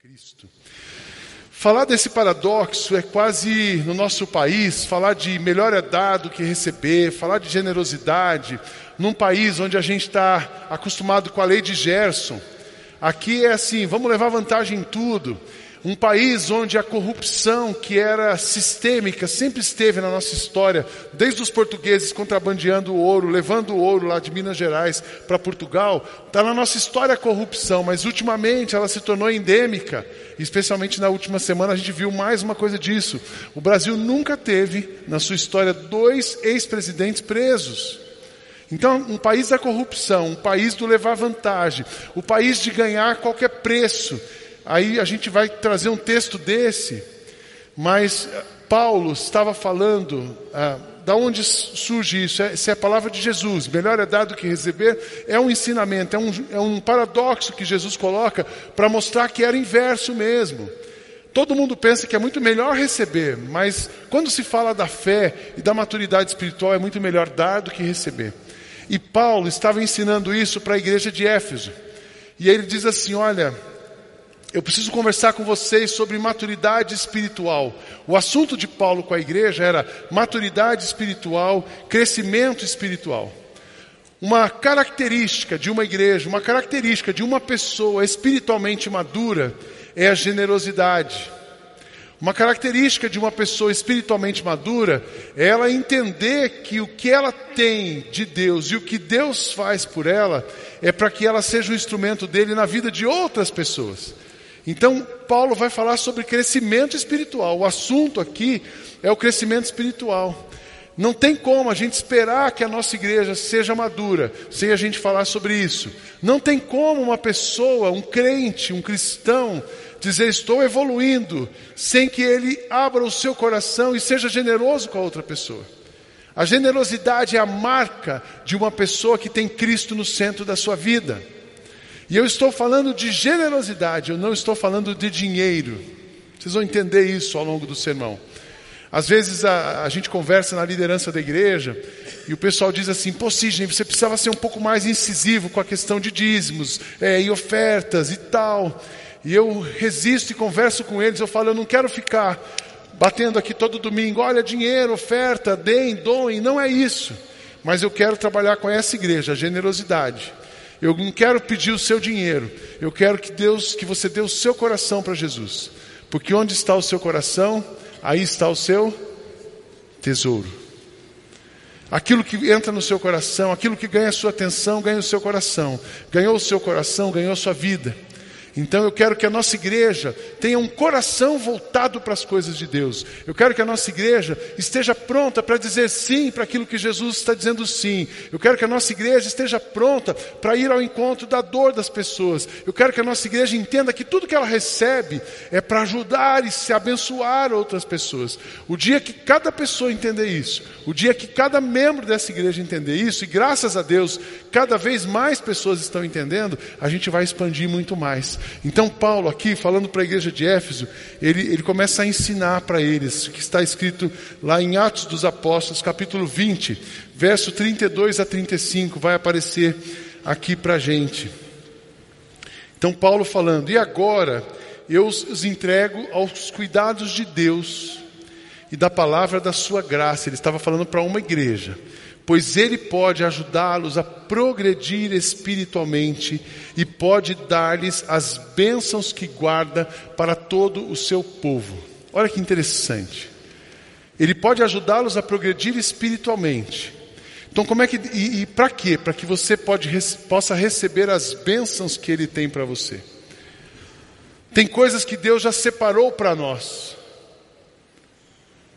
Cristo. Falar desse paradoxo é quase, no nosso país, falar de melhor é dado que receber, falar de generosidade, num país onde a gente está acostumado com a lei de Gerson. Aqui é assim, vamos levar vantagem em tudo. Um país onde a corrupção, que era sistêmica, sempre esteve na nossa história, desde os portugueses contrabandeando o ouro, levando o ouro lá de Minas Gerais para Portugal, está na nossa história a corrupção, mas ultimamente ela se tornou endêmica, especialmente na última semana a gente viu mais uma coisa disso. O Brasil nunca teve, na sua história, dois ex-presidentes presos. Então, um país da corrupção, um país do levar vantagem, o país de ganhar qualquer preço. Aí a gente vai trazer um texto desse, mas eh, Paulo estava falando, ah, da onde surge isso? É, se é a palavra de Jesus, melhor é dar do que receber, é um ensinamento, é um, é um paradoxo que Jesus coloca para mostrar que era inverso mesmo. Todo mundo pensa que é muito melhor receber, mas quando se fala da fé e da maturidade espiritual, é muito melhor dar do que receber. E Paulo estava ensinando isso para a igreja de Éfeso. E ele diz assim: Olha, eu preciso conversar com vocês sobre maturidade espiritual. O assunto de Paulo com a igreja era maturidade espiritual, crescimento espiritual. Uma característica de uma igreja, uma característica de uma pessoa espiritualmente madura é a generosidade. Uma característica de uma pessoa espiritualmente madura é ela entender que o que ela tem de Deus e o que Deus faz por ela é para que ela seja um instrumento dele na vida de outras pessoas. Então, Paulo vai falar sobre crescimento espiritual. O assunto aqui é o crescimento espiritual. Não tem como a gente esperar que a nossa igreja seja madura sem a gente falar sobre isso. Não tem como uma pessoa, um crente, um cristão, dizer estou evoluindo sem que ele abra o seu coração e seja generoso com a outra pessoa. A generosidade é a marca de uma pessoa que tem Cristo no centro da sua vida. E eu estou falando de generosidade, eu não estou falando de dinheiro. Vocês vão entender isso ao longo do sermão. Às vezes a, a gente conversa na liderança da igreja e o pessoal diz assim: Pô, Sidney, você precisava ser um pouco mais incisivo com a questão de dízimos é, e ofertas e tal. E eu resisto e converso com eles. Eu falo: Eu não quero ficar batendo aqui todo domingo, olha, dinheiro, oferta, deem, doem. Não é isso. Mas eu quero trabalhar com essa igreja, a generosidade. Eu não quero pedir o seu dinheiro. Eu quero que Deus, que você dê o seu coração para Jesus. Porque onde está o seu coração, aí está o seu tesouro. Aquilo que entra no seu coração, aquilo que ganha a sua atenção, ganha o seu coração. Ganhou o seu coração, ganhou a sua vida. Então eu quero que a nossa igreja tenha um coração voltado para as coisas de Deus. Eu quero que a nossa igreja esteja pronta para dizer sim para aquilo que Jesus está dizendo sim. Eu quero que a nossa igreja esteja pronta para ir ao encontro da dor das pessoas. Eu quero que a nossa igreja entenda que tudo que ela recebe é para ajudar e se abençoar outras pessoas. O dia que cada pessoa entender isso, o dia que cada membro dessa igreja entender isso, e graças a Deus, cada vez mais pessoas estão entendendo, a gente vai expandir muito mais. Então, Paulo, aqui, falando para a igreja de Éfeso, ele, ele começa a ensinar para eles, o que está escrito lá em Atos dos Apóstolos, capítulo 20, verso 32 a 35, vai aparecer aqui para a gente. Então, Paulo falando, e agora eu os entrego aos cuidados de Deus e da palavra da sua graça. Ele estava falando para uma igreja pois Ele pode ajudá-los a progredir espiritualmente e pode dar-lhes as bênçãos que guarda para todo o seu povo. Olha que interessante. Ele pode ajudá-los a progredir espiritualmente. Então, como é que e, e para quê? Para que você pode, possa receber as bênçãos que Ele tem para você. Tem coisas que Deus já separou para nós,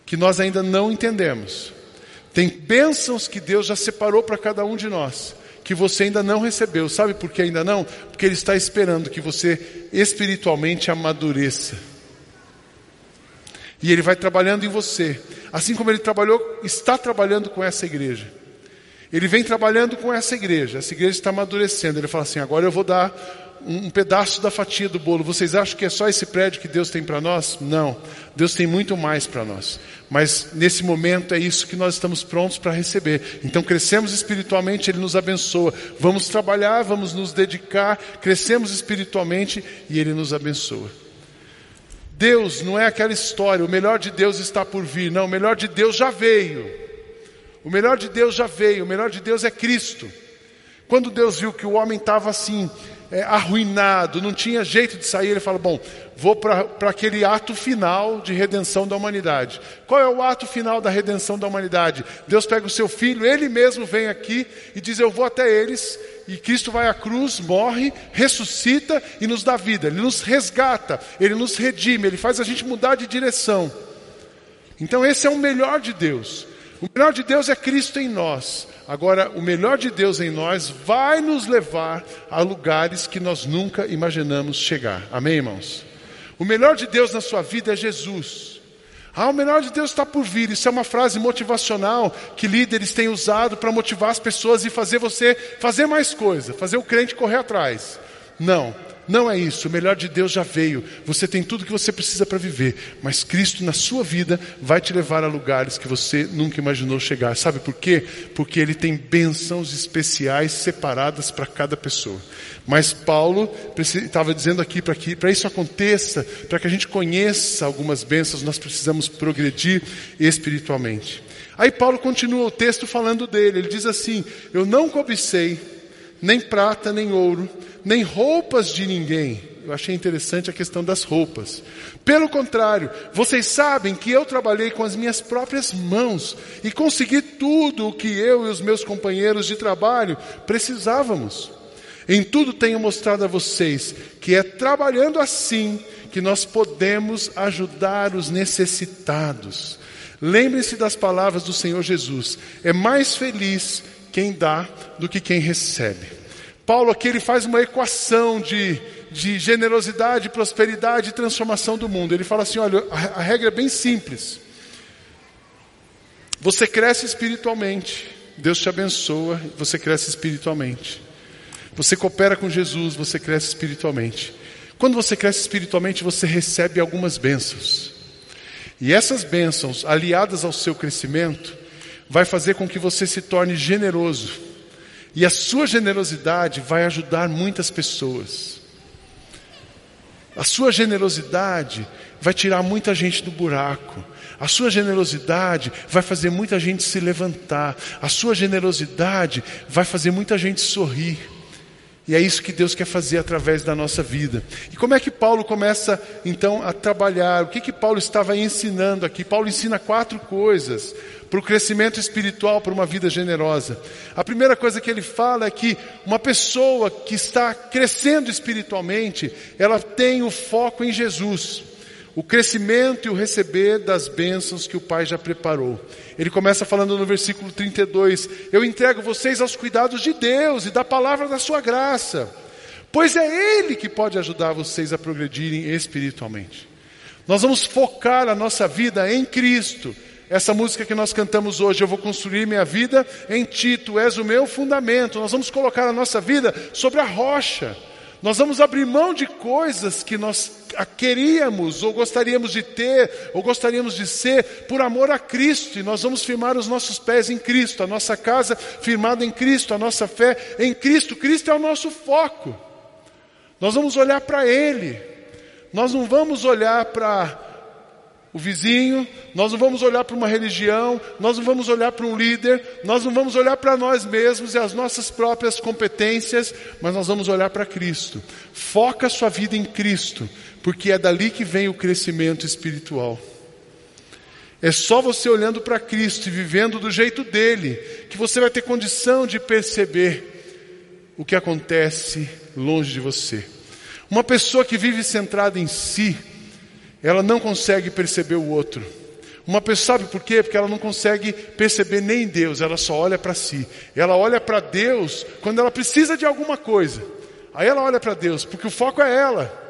que nós ainda não entendemos. Tem bênçãos que Deus já separou para cada um de nós, que você ainda não recebeu. Sabe por que ainda não? Porque Ele está esperando que você espiritualmente amadureça. E Ele vai trabalhando em você, assim como Ele trabalhou, está trabalhando com essa igreja. Ele vem trabalhando com essa igreja, essa igreja está amadurecendo. Ele fala assim: agora eu vou dar um pedaço da fatia do bolo. Vocês acham que é só esse prédio que Deus tem para nós? Não. Deus tem muito mais para nós. Mas nesse momento é isso que nós estamos prontos para receber. Então crescemos espiritualmente, Ele nos abençoa. Vamos trabalhar, vamos nos dedicar, crescemos espiritualmente e Ele nos abençoa. Deus não é aquela história, o melhor de Deus está por vir. Não, o melhor de Deus já veio. O melhor de Deus já veio, o melhor de Deus é Cristo. Quando Deus viu que o homem estava assim, é, arruinado, não tinha jeito de sair, ele fala: Bom, vou para aquele ato final de redenção da humanidade. Qual é o ato final da redenção da humanidade? Deus pega o seu filho, ele mesmo vem aqui e diz: Eu vou até eles. E Cristo vai à cruz, morre, ressuscita e nos dá vida. Ele nos resgata, ele nos redime, ele faz a gente mudar de direção. Então, esse é o melhor de Deus. O melhor de Deus é Cristo em nós. Agora, o melhor de Deus em nós vai nos levar a lugares que nós nunca imaginamos chegar. Amém, irmãos? O melhor de Deus na sua vida é Jesus. Ah, o melhor de Deus está por vir. Isso é uma frase motivacional que líderes têm usado para motivar as pessoas e fazer você fazer mais coisa, fazer o crente correr atrás. Não. Não é isso, o melhor de Deus já veio. Você tem tudo que você precisa para viver, mas Cristo na sua vida vai te levar a lugares que você nunca imaginou chegar. Sabe por quê? Porque ele tem bênçãos especiais separadas para cada pessoa. Mas Paulo estava dizendo aqui para que para isso aconteça, para que a gente conheça algumas bênçãos, nós precisamos progredir espiritualmente. Aí Paulo continua o texto falando dele. Ele diz assim: Eu não cobicei nem prata nem ouro nem roupas de ninguém. Eu achei interessante a questão das roupas. Pelo contrário, vocês sabem que eu trabalhei com as minhas próprias mãos e consegui tudo o que eu e os meus companheiros de trabalho precisávamos. Em tudo tenho mostrado a vocês que é trabalhando assim que nós podemos ajudar os necessitados. Lembrem-se das palavras do Senhor Jesus: é mais feliz quem dá do que quem recebe. Paulo aqui ele faz uma equação de, de generosidade, prosperidade e transformação do mundo. Ele fala assim: olha, a, a regra é bem simples. Você cresce espiritualmente, Deus te abençoa, você cresce espiritualmente. Você coopera com Jesus, você cresce espiritualmente. Quando você cresce espiritualmente, você recebe algumas bênçãos. E essas bênçãos, aliadas ao seu crescimento, vai fazer com que você se torne generoso e a sua generosidade vai ajudar muitas pessoas. A sua generosidade vai tirar muita gente do buraco. A sua generosidade vai fazer muita gente se levantar. A sua generosidade vai fazer muita gente sorrir. E é isso que Deus quer fazer através da nossa vida. E como é que Paulo começa então a trabalhar? O que que Paulo estava ensinando aqui? Paulo ensina quatro coisas para o crescimento espiritual, para uma vida generosa. A primeira coisa que ele fala é que uma pessoa que está crescendo espiritualmente, ela tem o foco em Jesus o crescimento e o receber das bênçãos que o Pai já preparou. Ele começa falando no versículo 32: Eu entrego vocês aos cuidados de Deus e da palavra da sua graça, pois é Ele que pode ajudar vocês a progredirem espiritualmente. Nós vamos focar a nossa vida em Cristo. Essa música que nós cantamos hoje, eu vou construir minha vida em Ti, Tu és o meu fundamento. Nós vamos colocar a nossa vida sobre a rocha. Nós vamos abrir mão de coisas que nós queríamos, ou gostaríamos de ter, ou gostaríamos de ser, por amor a Cristo, e nós vamos firmar os nossos pés em Cristo, a nossa casa firmada em Cristo, a nossa fé em Cristo. Cristo é o nosso foco. Nós vamos olhar para Ele, nós não vamos olhar para o vizinho, nós não vamos olhar para uma religião, nós não vamos olhar para um líder, nós não vamos olhar para nós mesmos e as nossas próprias competências, mas nós vamos olhar para Cristo. Foca sua vida em Cristo, porque é dali que vem o crescimento espiritual. É só você olhando para Cristo e vivendo do jeito dele que você vai ter condição de perceber o que acontece longe de você. Uma pessoa que vive centrada em si, ela não consegue perceber o outro. Uma pessoa sabe por quê? Porque ela não consegue perceber nem Deus, ela só olha para si. Ela olha para Deus quando ela precisa de alguma coisa. Aí ela olha para Deus, porque o foco é ela.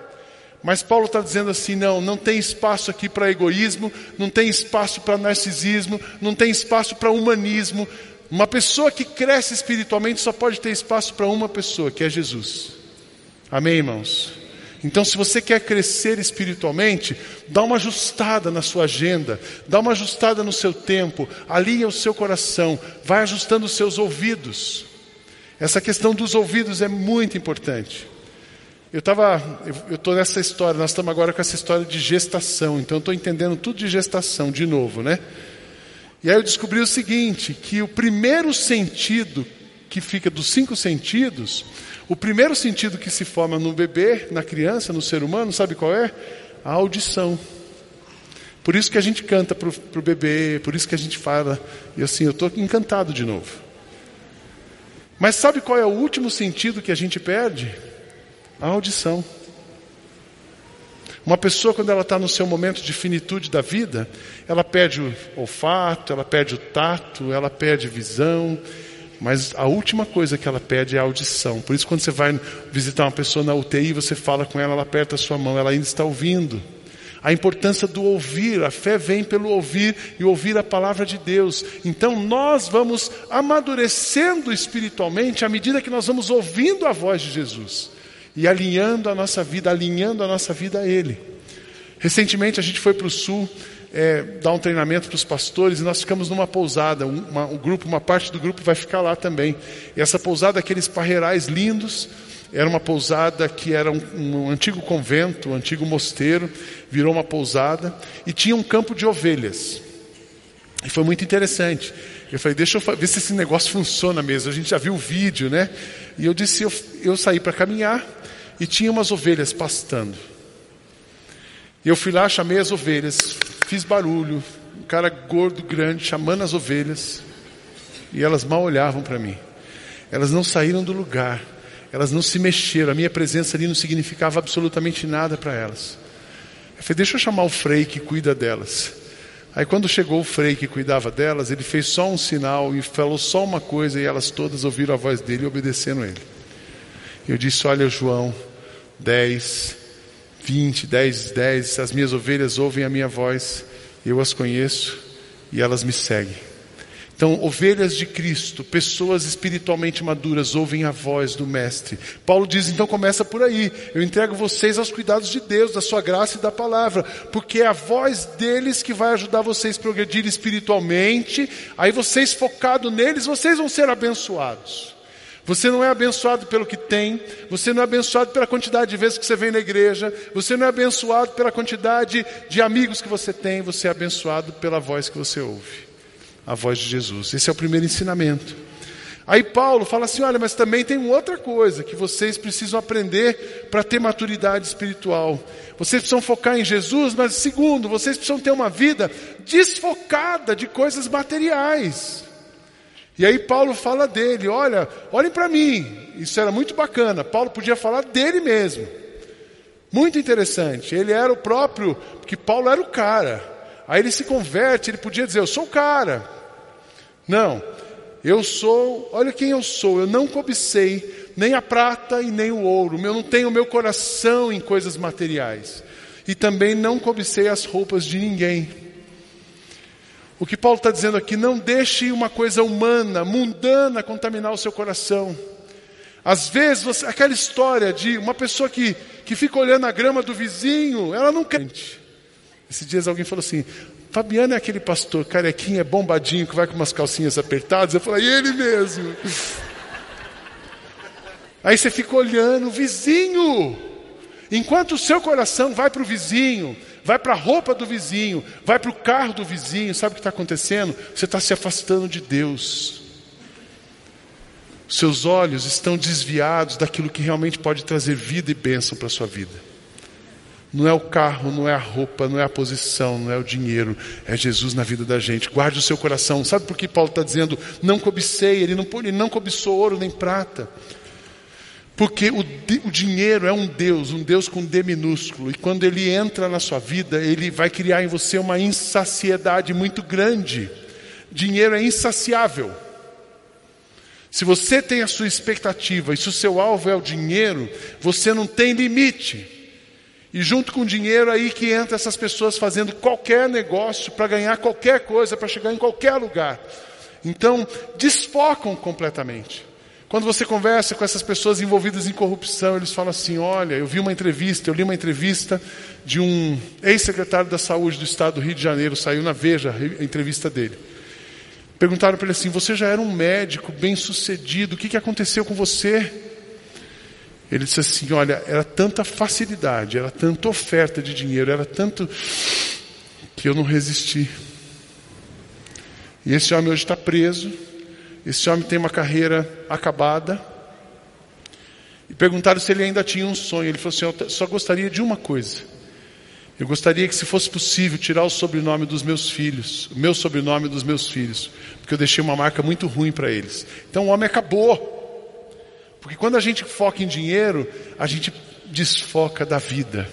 Mas Paulo está dizendo assim: não, não tem espaço aqui para egoísmo, não tem espaço para narcisismo, não tem espaço para humanismo. Uma pessoa que cresce espiritualmente só pode ter espaço para uma pessoa, que é Jesus. Amém, irmãos? Então, se você quer crescer espiritualmente, dá uma ajustada na sua agenda, dá uma ajustada no seu tempo, alinha o seu coração, vai ajustando os seus ouvidos. Essa questão dos ouvidos é muito importante. Eu estava, eu estou nessa história, nós estamos agora com essa história de gestação, então eu estou entendendo tudo de gestação de novo, né? E aí eu descobri o seguinte, que o primeiro sentido que fica dos cinco sentidos, o primeiro sentido que se forma no bebê, na criança, no ser humano, sabe qual é? A audição. Por isso que a gente canta para o bebê, por isso que a gente fala. E assim, eu estou encantado de novo. Mas sabe qual é o último sentido que a gente perde? A audição. Uma pessoa, quando ela está no seu momento de finitude da vida, ela perde o olfato, ela perde o tato, ela perde visão, mas a última coisa que ela pede é a audição. Por isso, quando você vai visitar uma pessoa na UTI, você fala com ela, ela aperta a sua mão, ela ainda está ouvindo. A importância do ouvir, a fé vem pelo ouvir e ouvir a palavra de Deus. Então nós vamos amadurecendo espiritualmente à medida que nós vamos ouvindo a voz de Jesus e alinhando a nossa vida, alinhando a nossa vida a Ele. Recentemente a gente foi para o sul é, dar um treinamento para os pastores e nós ficamos numa pousada. Uma, um grupo, uma parte do grupo vai ficar lá também. E essa pousada, aqueles parreirais lindos, era uma pousada que era um, um, antigo convento, um antigo mosteiro, virou uma pousada e tinha um campo de ovelhas. E foi muito interessante. Eu falei, deixa eu ver se esse negócio funciona mesmo. A gente já viu o vídeo, né? E eu disse, eu, eu saí para caminhar e tinha umas ovelhas pastando. E eu fui lá, chamei as ovelhas, fiz barulho, um cara gordo, grande, chamando as ovelhas, e elas mal olhavam para mim. Elas não saíram do lugar, elas não se mexeram, a minha presença ali não significava absolutamente nada para elas. Eu falei, deixa eu chamar o frei que cuida delas. Aí quando chegou o frei que cuidava delas, ele fez só um sinal e falou só uma coisa e elas todas ouviram a voz dele e obedeceram ele. Eu disse: Olha, João, 10, 20, 10, 10, as minhas ovelhas ouvem a minha voz, eu as conheço e elas me seguem. Então, ovelhas de Cristo, pessoas espiritualmente maduras, ouvem a voz do Mestre. Paulo diz, então começa por aí. Eu entrego vocês aos cuidados de Deus, da sua graça e da palavra, porque é a voz deles que vai ajudar vocês a progredir espiritualmente. Aí vocês focados neles, vocês vão ser abençoados. Você não é abençoado pelo que tem, você não é abençoado pela quantidade de vezes que você vem na igreja, você não é abençoado pela quantidade de amigos que você tem, você é abençoado pela voz que você ouve a voz de Jesus. Esse é o primeiro ensinamento. Aí Paulo fala assim: olha, mas também tem outra coisa que vocês precisam aprender para ter maturidade espiritual. Vocês precisam focar em Jesus, mas segundo, vocês precisam ter uma vida desfocada de coisas materiais. E aí Paulo fala dele, olha, olhem para mim, isso era muito bacana. Paulo podia falar dele mesmo. Muito interessante. Ele era o próprio, porque Paulo era o cara. Aí ele se converte, ele podia dizer, eu sou o cara. Não, eu sou, olha quem eu sou, eu não cobicei nem a prata e nem o ouro, eu não tenho meu coração em coisas materiais. E também não cobicei as roupas de ninguém. O que Paulo está dizendo aqui, não deixe uma coisa humana, mundana, contaminar o seu coração. Às vezes, você, aquela história de uma pessoa que, que fica olhando a grama do vizinho, ela não quer. Esses dias alguém falou assim: Fabiano é aquele pastor carequinho, é bombadinho, que vai com umas calcinhas apertadas. Eu falei, ele mesmo. Aí você fica olhando, vizinho. Enquanto o seu coração vai para o vizinho, vai para a roupa do vizinho, vai para o carro do vizinho, sabe o que está acontecendo? Você está se afastando de Deus. Seus olhos estão desviados daquilo que realmente pode trazer vida e bênção para a sua vida. Não é o carro, não é a roupa, não é a posição, não é o dinheiro, é Jesus na vida da gente. Guarde o seu coração. Sabe por que Paulo está dizendo não cobicei? Ele não, ele não cobiçou ouro nem prata. Porque o, o, dinheiro é um Deus, um Deus com D minúsculo, e quando ele entra na sua vida, ele vai criar em você uma insaciedade muito grande. Dinheiro é insaciável. Se você tem a sua expectativa e se o seu alvo é o dinheiro, você não tem limite. E junto com o dinheiro aí que entra essas pessoas fazendo qualquer negócio para ganhar qualquer coisa, para chegar em qualquer lugar. Então, desfocam completamente. Quando você conversa com essas pessoas envolvidas em corrupção, eles falam assim: olha, eu vi uma entrevista, eu li uma entrevista de um ex-secretário da saúde do estado do Rio de Janeiro, saiu na Veja a entrevista dele. Perguntaram para ele assim: você já era um médico bem sucedido, o que, que aconteceu com você? Ele disse assim: olha, era tanta facilidade, era tanta oferta de dinheiro, era tanto que eu não resisti. E esse homem hoje está preso esse homem tem uma carreira acabada. E perguntaram se ele ainda tinha um sonho. Ele falou assim: Eu só gostaria de uma coisa. Eu gostaria que, se fosse possível, tirar o sobrenome dos meus filhos, o meu sobrenome dos meus filhos, porque eu deixei uma marca muito ruim para eles. Então o homem acabou. Porque quando a gente foca em dinheiro, a gente desfoca da vida.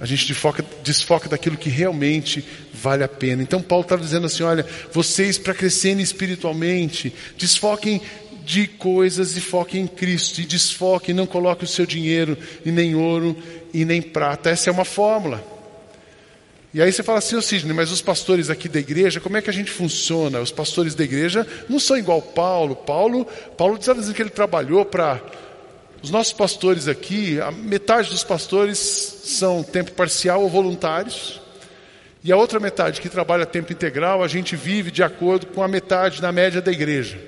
A gente desfoca, desfoca daquilo que realmente vale a pena. Então Paulo está dizendo assim: olha, vocês para crescerem espiritualmente, desfoquem de coisas e foquem em Cristo. E desfoquem, não coloquem o seu dinheiro em nem ouro e nem prata. Essa é uma fórmula. E aí você fala assim, ô Sidney, mas os pastores aqui da igreja, como é que a gente funciona? Os pastores da igreja não são igual Paulo. Paulo, Paulo diz que ele trabalhou para os nossos pastores aqui, a metade dos pastores são tempo parcial ou voluntários, e a outra metade que trabalha tempo integral, a gente vive de acordo com a metade na média da igreja.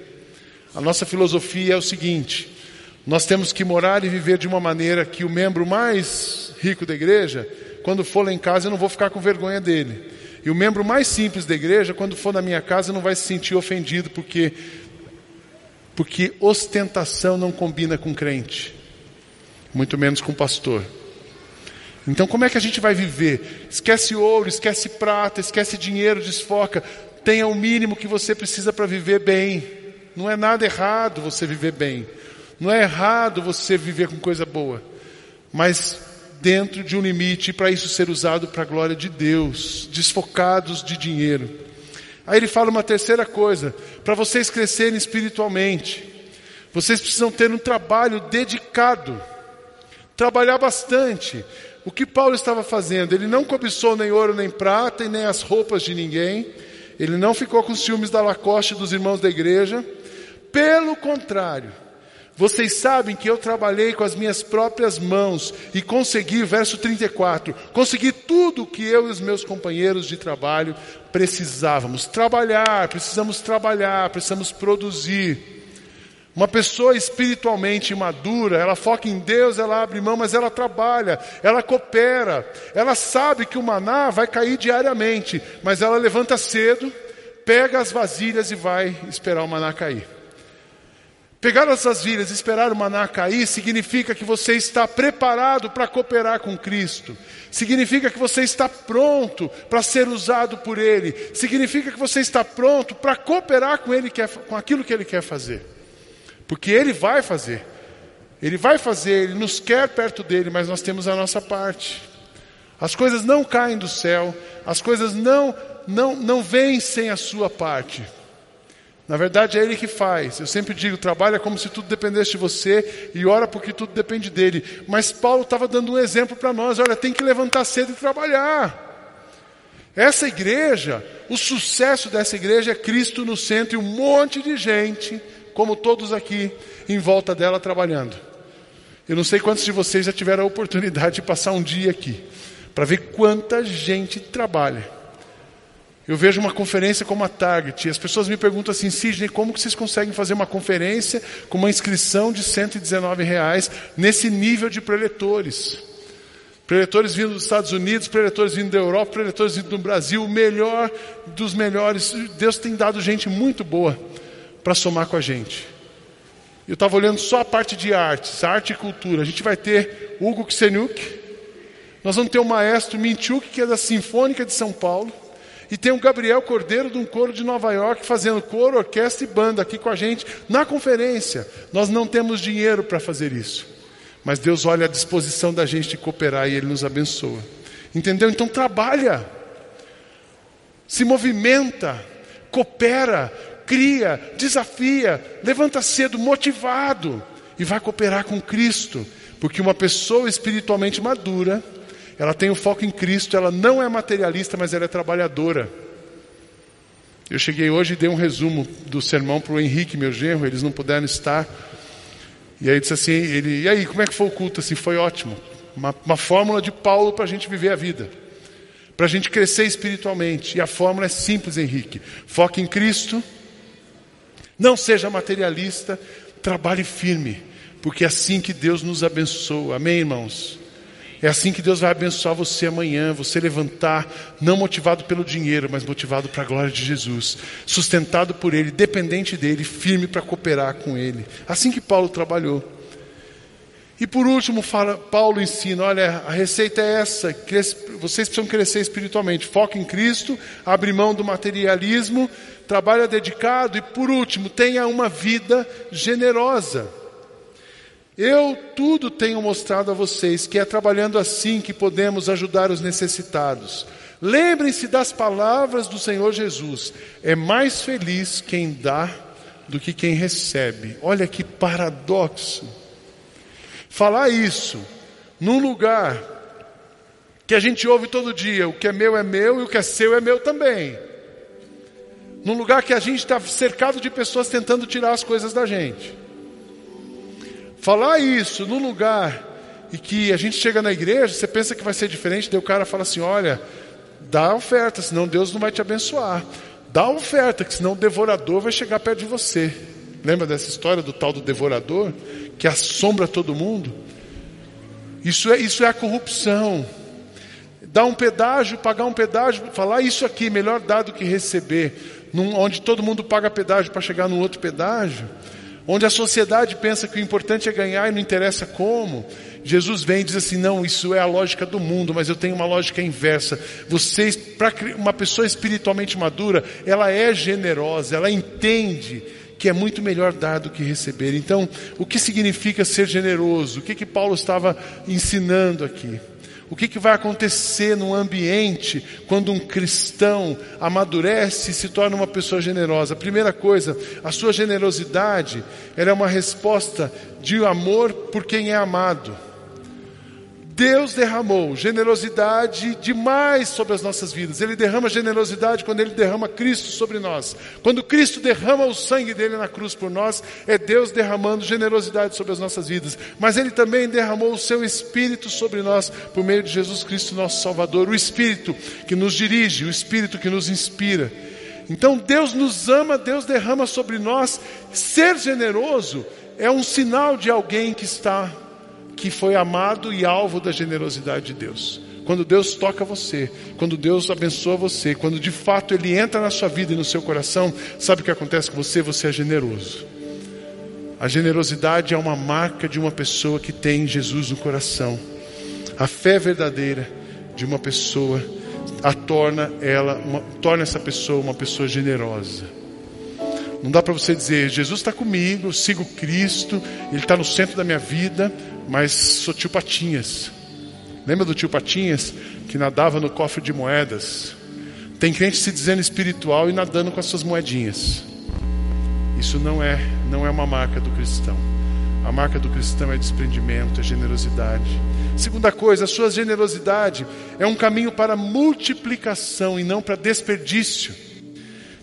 A nossa filosofia é o seguinte: nós temos que morar e viver de uma maneira que o membro mais rico da igreja, quando for lá em casa, eu não vou ficar com vergonha dele. E o membro mais simples da igreja, quando for na minha casa, não vai se sentir ofendido, porque porque ostentação não combina com crente, muito menos com pastor. Então, como é que a gente vai viver? Esquece ouro, esquece prata, esquece dinheiro, desfoca. Tenha o mínimo que você precisa para viver bem. Não é nada errado você viver bem. Não é errado você viver com coisa boa. Mas dentro de um limite para isso ser usado para a glória de Deus, desfocados de dinheiro. Aí ele fala uma terceira coisa: para vocês crescerem espiritualmente, vocês precisam ter um trabalho dedicado, trabalhar bastante. O que Paulo estava fazendo? Ele não cobiçou nem ouro, nem prata e nem as roupas de ninguém. Ele não ficou com ciúmes da Lacoste dos irmãos da igreja. Pelo contrário, vocês sabem que eu trabalhei com as minhas próprias mãos e consegui, verso 34, consegui tudo o que eu e os meus companheiros de trabalho precisávamos. Trabalhar, precisamos trabalhar, precisamos produzir. Uma pessoa espiritualmente madura, ela foca em Deus, ela abre mão, mas ela trabalha, ela coopera, ela sabe que o maná vai cair diariamente, mas ela levanta cedo, pega as vasilhas e vai esperar o maná cair. Pegar as vasilhas e esperar o maná cair significa que você está preparado para cooperar com Cristo. Significa que você está pronto para ser usado por Ele. Significa que você está pronto para cooperar com Ele, com aquilo que Ele quer fazer. Porque Ele vai fazer. Ele vai fazer, Ele nos quer perto dele, mas nós temos a nossa parte. As coisas não caem do céu, as coisas não, não, não vêm sem a sua parte. Na verdade é Ele que faz. Eu sempre digo, trabalha como se tudo dependesse de você e ora porque tudo depende dele. Mas Paulo estava dando um exemplo para nós: olha, tem que levantar cedo e trabalhar. Essa igreja, o sucesso dessa igreja é Cristo no centro e um monte de gente, como todos aqui, em volta dela trabalhando. Eu não sei quantos de vocês já tiveram a oportunidade de passar um dia aqui, para ver quanta gente trabalha. Eu vejo uma conferência como a Target e as pessoas me perguntam assim, Sidney, como que vocês conseguem fazer uma conferência com uma inscrição de 119 reais nesse nível de preletores? Preletores vindo dos Estados Unidos, preletores vindo da Europa, preletores vindo do Brasil, o melhor dos melhores. Deus tem dado gente muito boa para somar com a gente. Eu estava olhando só a parte de artes, arte e cultura. A gente vai ter Hugo Ksenuk, nós vamos ter o maestro Minchuk, que é da Sinfônica de São Paulo. E tem o Gabriel Cordeiro de um coro de Nova York fazendo coro, orquestra e banda aqui com a gente na conferência. Nós não temos dinheiro para fazer isso. Mas Deus olha a disposição da gente de cooperar e Ele nos abençoa. Entendeu? Então trabalha, se movimenta, coopera, cria, desafia, levanta cedo, motivado e vai cooperar com Cristo. Porque uma pessoa espiritualmente madura, ela tem o foco em Cristo, ela não é materialista, mas ela é trabalhadora. Eu cheguei hoje e dei um resumo do sermão para o Henrique, meu genro, eles não puderam estar. E aí disse assim, ele, e aí, como é que foi o culto? Assim, foi ótimo. Uma, uma fórmula de Paulo para a gente viver a vida. Para a gente crescer espiritualmente. E a fórmula é simples, Henrique. Foque em Cristo. Não seja materialista. Trabalhe firme. Porque é assim que Deus nos abençoa. Amém, irmãos? É assim que Deus vai abençoar você amanhã, você levantar, não motivado pelo dinheiro, mas motivado para a glória de Jesus, sustentado por Ele, dependente dEle, firme para cooperar com Ele. Assim que Paulo trabalhou. E por último, fala, Paulo ensina: olha, a receita é essa, vocês precisam crescer espiritualmente, foca em Cristo, abre mão do materialismo, trabalha dedicado e por último, tenha uma vida generosa. Eu tudo tenho mostrado a vocês que é trabalhando assim que podemos ajudar os necessitados. Lembrem-se das palavras do Senhor Jesus: é mais feliz quem dá do que quem recebe. Olha que paradoxo. Falar isso num lugar que a gente ouve todo dia: o que é meu é meu e o que é seu é meu também. Num lugar que a gente está cercado de pessoas tentando tirar as coisas da gente. Falar isso num lugar e que a gente chega na igreja, você pensa que vai ser diferente, daí o cara fala assim: olha, dá oferta, senão Deus não vai te abençoar. Dá oferta, que senão o devorador vai chegar perto de você. Lembra dessa história do tal do devorador que assombra todo mundo? Isso é, isso é a corrupção. Dar um pedágio, pagar um pedágio, falar isso aqui, melhor dar do que receber. Num, onde todo mundo paga pedágio para chegar no outro pedágio onde a sociedade pensa que o importante é ganhar e não interessa como. Jesus vem e diz assim: não, isso é a lógica do mundo, mas eu tenho uma lógica inversa. Vocês, para uma pessoa espiritualmente madura, ela é generosa, ela entende que é muito melhor dar do que receber. Então, o que significa ser generoso? O que, que Paulo estava ensinando aqui? O que, que vai acontecer no ambiente quando um cristão amadurece e se torna uma pessoa generosa? Primeira coisa, a sua generosidade é uma resposta de amor por quem é amado. Deus derramou generosidade demais sobre as nossas vidas. Ele derrama generosidade quando ele derrama Cristo sobre nós. Quando Cristo derrama o sangue dele na cruz por nós, é Deus derramando generosidade sobre as nossas vidas. Mas ele também derramou o seu espírito sobre nós por meio de Jesus Cristo, nosso Salvador, o espírito que nos dirige, o espírito que nos inspira. Então Deus nos ama, Deus derrama sobre nós. Ser generoso é um sinal de alguém que está que foi amado e alvo da generosidade de Deus. Quando Deus toca você, quando Deus abençoa você, quando de fato Ele entra na sua vida e no seu coração, sabe o que acontece com você? Você é generoso. A generosidade é uma marca de uma pessoa que tem Jesus no coração. A fé verdadeira de uma pessoa a torna ela, uma, torna essa pessoa uma pessoa generosa. Não dá para você dizer, Jesus está comigo, sigo Cristo, Ele está no centro da minha vida, mas sou tio Patinhas. Lembra do tio Patinhas que nadava no cofre de moedas? Tem crente se dizendo espiritual e nadando com as suas moedinhas. Isso não é, não é uma marca do cristão. A marca do cristão é desprendimento, é generosidade. Segunda coisa, a sua generosidade é um caminho para multiplicação e não para desperdício.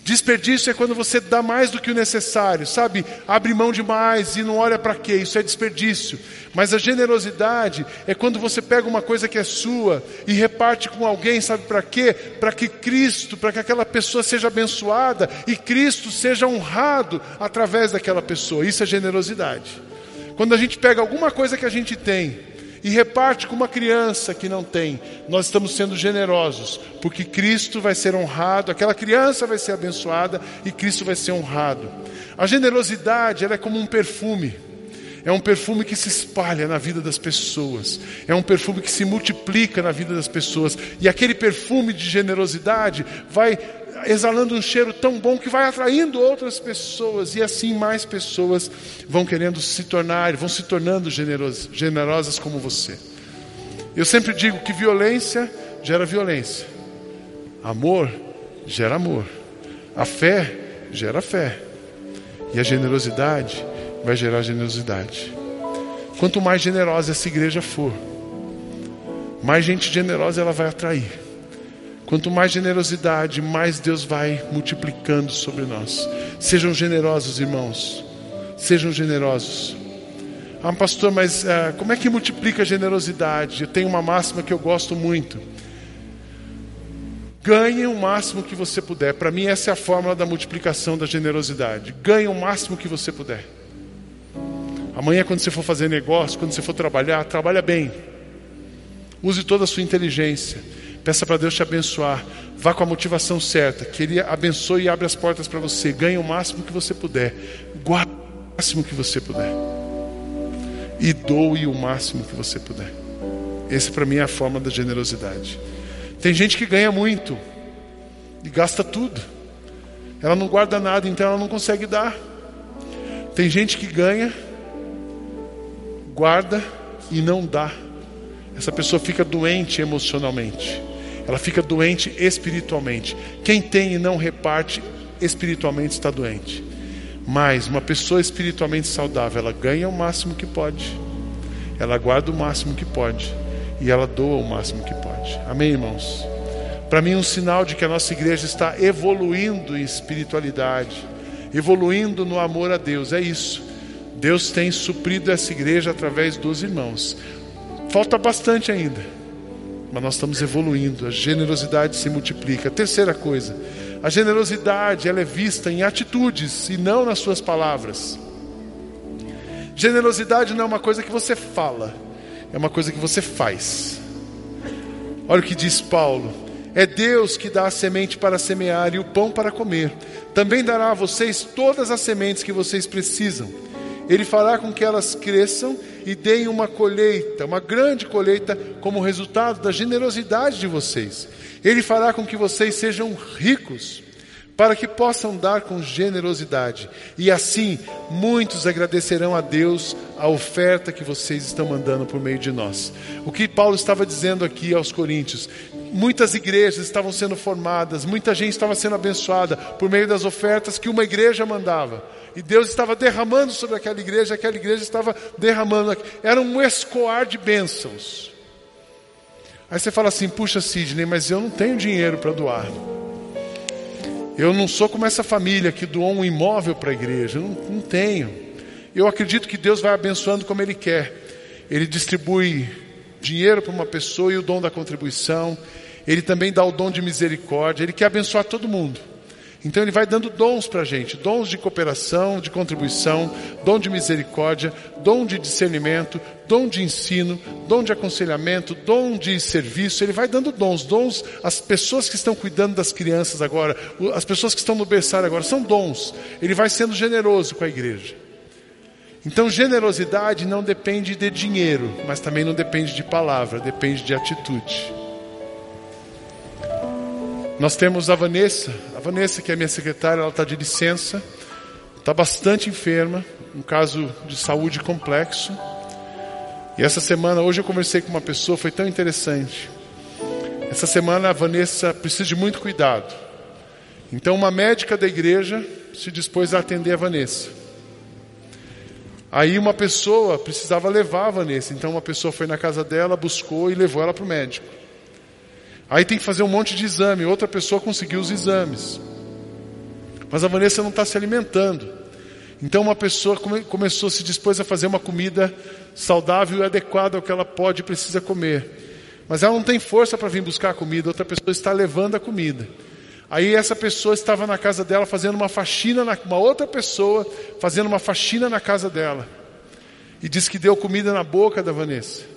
Desperdício é quando você dá mais do que o necessário, sabe? Abre mão demais e não olha para quê, isso é desperdício. Mas a generosidade é quando você pega uma coisa que é sua e reparte com alguém, sabe para quê? Para que Cristo, para que aquela pessoa seja abençoada e Cristo seja honrado através daquela pessoa. Isso é generosidade. Quando a gente pega alguma coisa que a gente tem e reparte com uma criança que não tem, nós estamos sendo generosos, porque Cristo vai ser honrado, aquela criança vai ser abençoada e Cristo vai ser honrado. A generosidade, ela é como um perfume. É um perfume que se espalha na vida das pessoas. É um perfume que se multiplica na vida das pessoas. E aquele perfume de generosidade vai exalando um cheiro tão bom que vai atraindo outras pessoas, e assim mais pessoas vão querendo se tornar, vão se tornando generosas, generosas como você. Eu sempre digo que violência gera violência, amor gera amor, a fé gera fé, e a generosidade vai gerar generosidade. Quanto mais generosa essa igreja for, mais gente generosa ela vai atrair. Quanto mais generosidade, mais Deus vai multiplicando sobre nós. Sejam generosos, irmãos. Sejam generosos. Ah, pastor, mas uh, como é que multiplica a generosidade? Eu tenho uma máxima que eu gosto muito. Ganhe o máximo que você puder. Para mim, essa é a fórmula da multiplicação da generosidade. Ganhe o máximo que você puder. Amanhã, quando você for fazer negócio, quando você for trabalhar, trabalha bem. Use toda a sua inteligência. Peça para Deus te abençoar. Vá com a motivação certa. Que Ele abençoe e abra as portas para você. Ganhe o máximo que você puder. Guarde o máximo que você puder. E doe o máximo que você puder. Esse para mim é a forma da generosidade. Tem gente que ganha muito e gasta tudo. Ela não guarda nada, então ela não consegue dar. Tem gente que ganha, guarda e não dá. Essa pessoa fica doente emocionalmente. Ela fica doente espiritualmente. Quem tem e não reparte espiritualmente está doente. Mas uma pessoa espiritualmente saudável, ela ganha o máximo que pode. Ela guarda o máximo que pode e ela doa o máximo que pode. Amém, irmãos? Para mim, um sinal de que a nossa igreja está evoluindo em espiritualidade, evoluindo no amor a Deus, é isso. Deus tem suprido essa igreja através dos irmãos. Falta bastante ainda, mas nós estamos evoluindo, a generosidade se multiplica. Terceira coisa, a generosidade ela é vista em atitudes e não nas suas palavras. Generosidade não é uma coisa que você fala, é uma coisa que você faz. Olha o que diz Paulo: é Deus que dá a semente para semear e o pão para comer. Também dará a vocês todas as sementes que vocês precisam. Ele fará com que elas cresçam e deem uma colheita, uma grande colheita, como resultado da generosidade de vocês. Ele fará com que vocês sejam ricos para que possam dar com generosidade. E assim, muitos agradecerão a Deus a oferta que vocês estão mandando por meio de nós. O que Paulo estava dizendo aqui aos Coríntios, muitas igrejas estavam sendo formadas, muita gente estava sendo abençoada por meio das ofertas que uma igreja mandava. E Deus estava derramando sobre aquela igreja, aquela igreja estava derramando. Era um escoar de bênçãos. Aí você fala assim: puxa, Sidney, mas eu não tenho dinheiro para doar. Eu não sou como essa família que doou um imóvel para a igreja. Eu não, não tenho. Eu acredito que Deus vai abençoando como Ele quer. Ele distribui dinheiro para uma pessoa e o dom da contribuição. Ele também dá o dom de misericórdia. Ele quer abençoar todo mundo. Então ele vai dando dons para a gente, dons de cooperação, de contribuição, dom de misericórdia, dom de discernimento, dom de ensino, dom de aconselhamento, dom de serviço. Ele vai dando dons, dons às pessoas que estão cuidando das crianças agora, as pessoas que estão no berçário agora, são dons. Ele vai sendo generoso com a igreja. Então generosidade não depende de dinheiro, mas também não depende de palavra, depende de atitude. Nós temos a Vanessa, Vanessa que é minha secretária, ela está de licença, está bastante enferma, um caso de saúde complexo. E essa semana, hoje eu conversei com uma pessoa, foi tão interessante. Essa semana a Vanessa precisa de muito cuidado. Então uma médica da igreja se dispôs a atender a Vanessa. Aí uma pessoa precisava levar a Vanessa, então uma pessoa foi na casa dela, buscou e levou ela para o médico. Aí tem que fazer um monte de exame, outra pessoa conseguiu os exames. Mas a Vanessa não está se alimentando. Então uma pessoa come, começou, se dispôs a fazer uma comida saudável e adequada ao que ela pode e precisa comer. Mas ela não tem força para vir buscar a comida, outra pessoa está levando a comida. Aí essa pessoa estava na casa dela fazendo uma faxina, na, uma outra pessoa fazendo uma faxina na casa dela. E disse que deu comida na boca da Vanessa.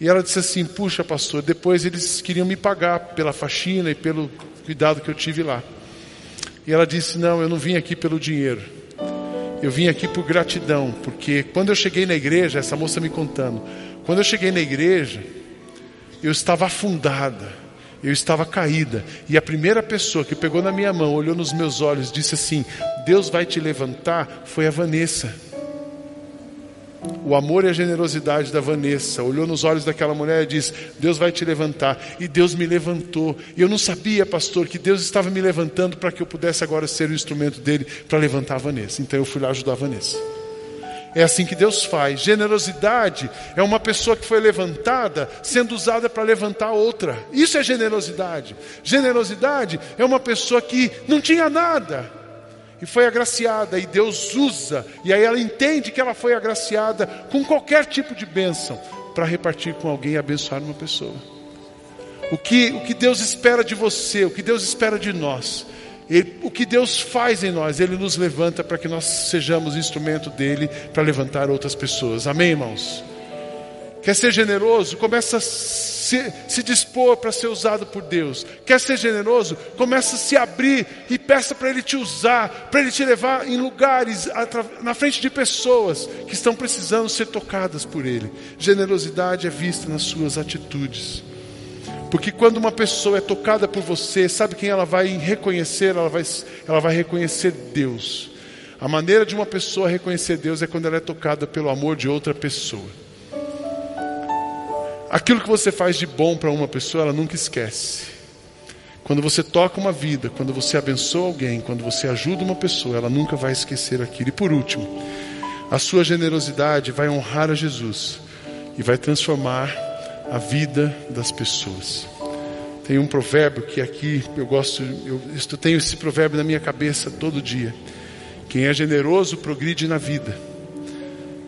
E ela disse assim: Puxa, pastor, depois eles queriam me pagar pela faxina e pelo cuidado que eu tive lá. E ela disse: Não, eu não vim aqui pelo dinheiro. Eu vim aqui por gratidão, porque quando eu cheguei na igreja, essa moça me contando, quando eu cheguei na igreja, eu estava afundada, eu estava caída, e a primeira pessoa que pegou na minha mão, olhou nos meus olhos, disse assim: Deus vai te levantar, foi a Vanessa. O amor e a generosidade da Vanessa olhou nos olhos daquela mulher e disse: Deus vai te levantar. E Deus me levantou. E eu não sabia, pastor, que Deus estava me levantando para que eu pudesse agora ser o instrumento dele para levantar a Vanessa. Então eu fui lá ajudar a Vanessa. É assim que Deus faz. Generosidade é uma pessoa que foi levantada sendo usada para levantar outra. Isso é generosidade. Generosidade é uma pessoa que não tinha nada e foi agraciada, e Deus usa, e aí ela entende que ela foi agraciada com qualquer tipo de bênção para repartir com alguém e abençoar uma pessoa. O que, o que Deus espera de você, o que Deus espera de nós, ele, o que Deus faz em nós, Ele nos levanta para que nós sejamos instrumento dele para levantar outras pessoas. Amém, irmãos? Quer ser generoso? Começa a se, se dispor para ser usado por Deus. Quer ser generoso? Começa a se abrir e peça para Ele te usar, para Ele te levar em lugares, na frente de pessoas que estão precisando ser tocadas por Ele. Generosidade é vista nas suas atitudes. Porque quando uma pessoa é tocada por você, sabe quem ela vai reconhecer? Ela vai, ela vai reconhecer Deus. A maneira de uma pessoa reconhecer Deus é quando ela é tocada pelo amor de outra pessoa. Aquilo que você faz de bom para uma pessoa, ela nunca esquece. Quando você toca uma vida, quando você abençoa alguém, quando você ajuda uma pessoa, ela nunca vai esquecer aquilo. E por último, a sua generosidade vai honrar a Jesus e vai transformar a vida das pessoas. Tem um provérbio que aqui eu gosto, eu, eu tenho esse provérbio na minha cabeça todo dia. Quem é generoso progride na vida.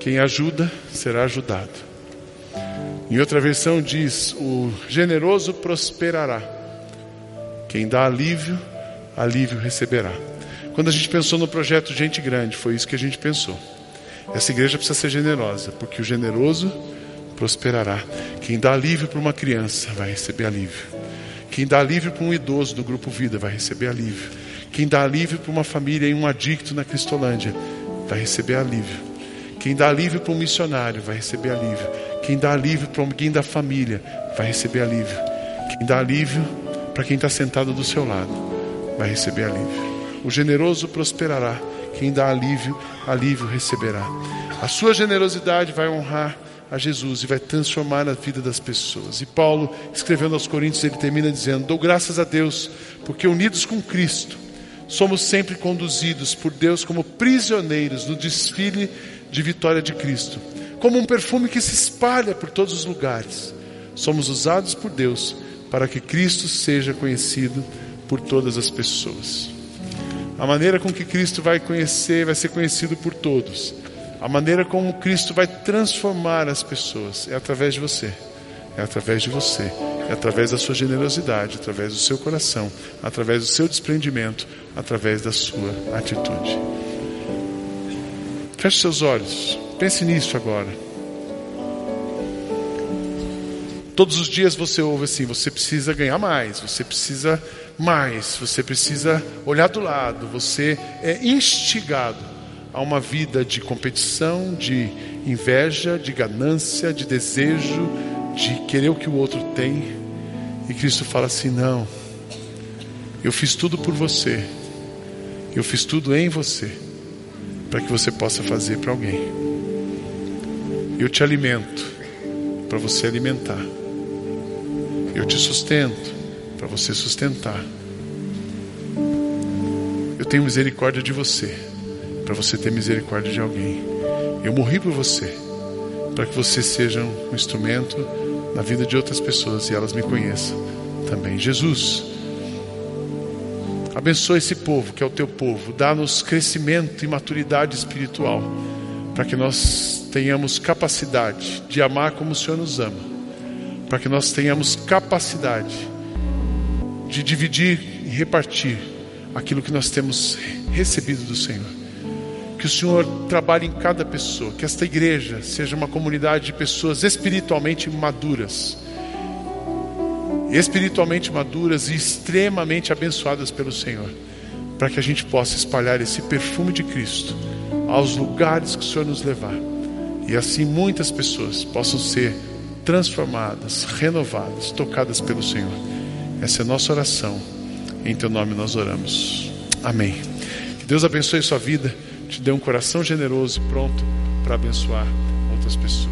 Quem ajuda será ajudado. Em outra versão diz: o generoso prosperará. Quem dá alívio, alívio receberá. Quando a gente pensou no projeto Gente Grande, foi isso que a gente pensou. Essa igreja precisa ser generosa, porque o generoso prosperará. Quem dá alívio para uma criança vai receber alívio. Quem dá alívio para um idoso do grupo Vida vai receber alívio. Quem dá alívio para uma família e um adicto na Cristolândia vai receber alívio. Quem dá alívio para um missionário vai receber alívio. Quem dá alívio para alguém da família vai receber alívio. Quem dá alívio para quem está sentado do seu lado vai receber alívio. O generoso prosperará. Quem dá alívio, alívio receberá. A sua generosidade vai honrar a Jesus e vai transformar a vida das pessoas. E Paulo, escrevendo aos Coríntios, ele termina dizendo: Dou graças a Deus, porque unidos com Cristo, somos sempre conduzidos por Deus como prisioneiros no desfile de vitória de Cristo como um perfume que se espalha por todos os lugares. Somos usados por Deus para que Cristo seja conhecido por todas as pessoas. A maneira com que Cristo vai conhecer, vai ser conhecido por todos. A maneira como Cristo vai transformar as pessoas é através de você. É através de você, é através da sua generosidade, através do seu coração, através do seu desprendimento, através da sua atitude. Feche seus olhos. Pense nisso agora. Todos os dias você ouve assim: você precisa ganhar mais, você precisa mais, você precisa olhar do lado, você é instigado a uma vida de competição, de inveja, de ganância, de desejo, de querer o que o outro tem. E Cristo fala assim: não, eu fiz tudo por você, eu fiz tudo em você, para que você possa fazer para alguém. Eu te alimento para você alimentar. Eu te sustento para você sustentar. Eu tenho misericórdia de você para você ter misericórdia de alguém. Eu morri por você para que você seja um instrumento na vida de outras pessoas e elas me conheçam também. Jesus, abençoa esse povo que é o teu povo, dá-nos crescimento e maturidade espiritual para que nós tenhamos capacidade de amar como o Senhor nos ama, para que nós tenhamos capacidade de dividir e repartir aquilo que nós temos recebido do Senhor. Que o Senhor trabalhe em cada pessoa, que esta igreja seja uma comunidade de pessoas espiritualmente maduras, espiritualmente maduras e extremamente abençoadas pelo Senhor, para que a gente possa espalhar esse perfume de Cristo aos lugares que o Senhor nos levar. E assim muitas pessoas possam ser transformadas, renovadas, tocadas pelo Senhor. Essa é a nossa oração. Em teu nome nós oramos. Amém. Que Deus abençoe sua vida, te dê um coração generoso e pronto para abençoar outras pessoas.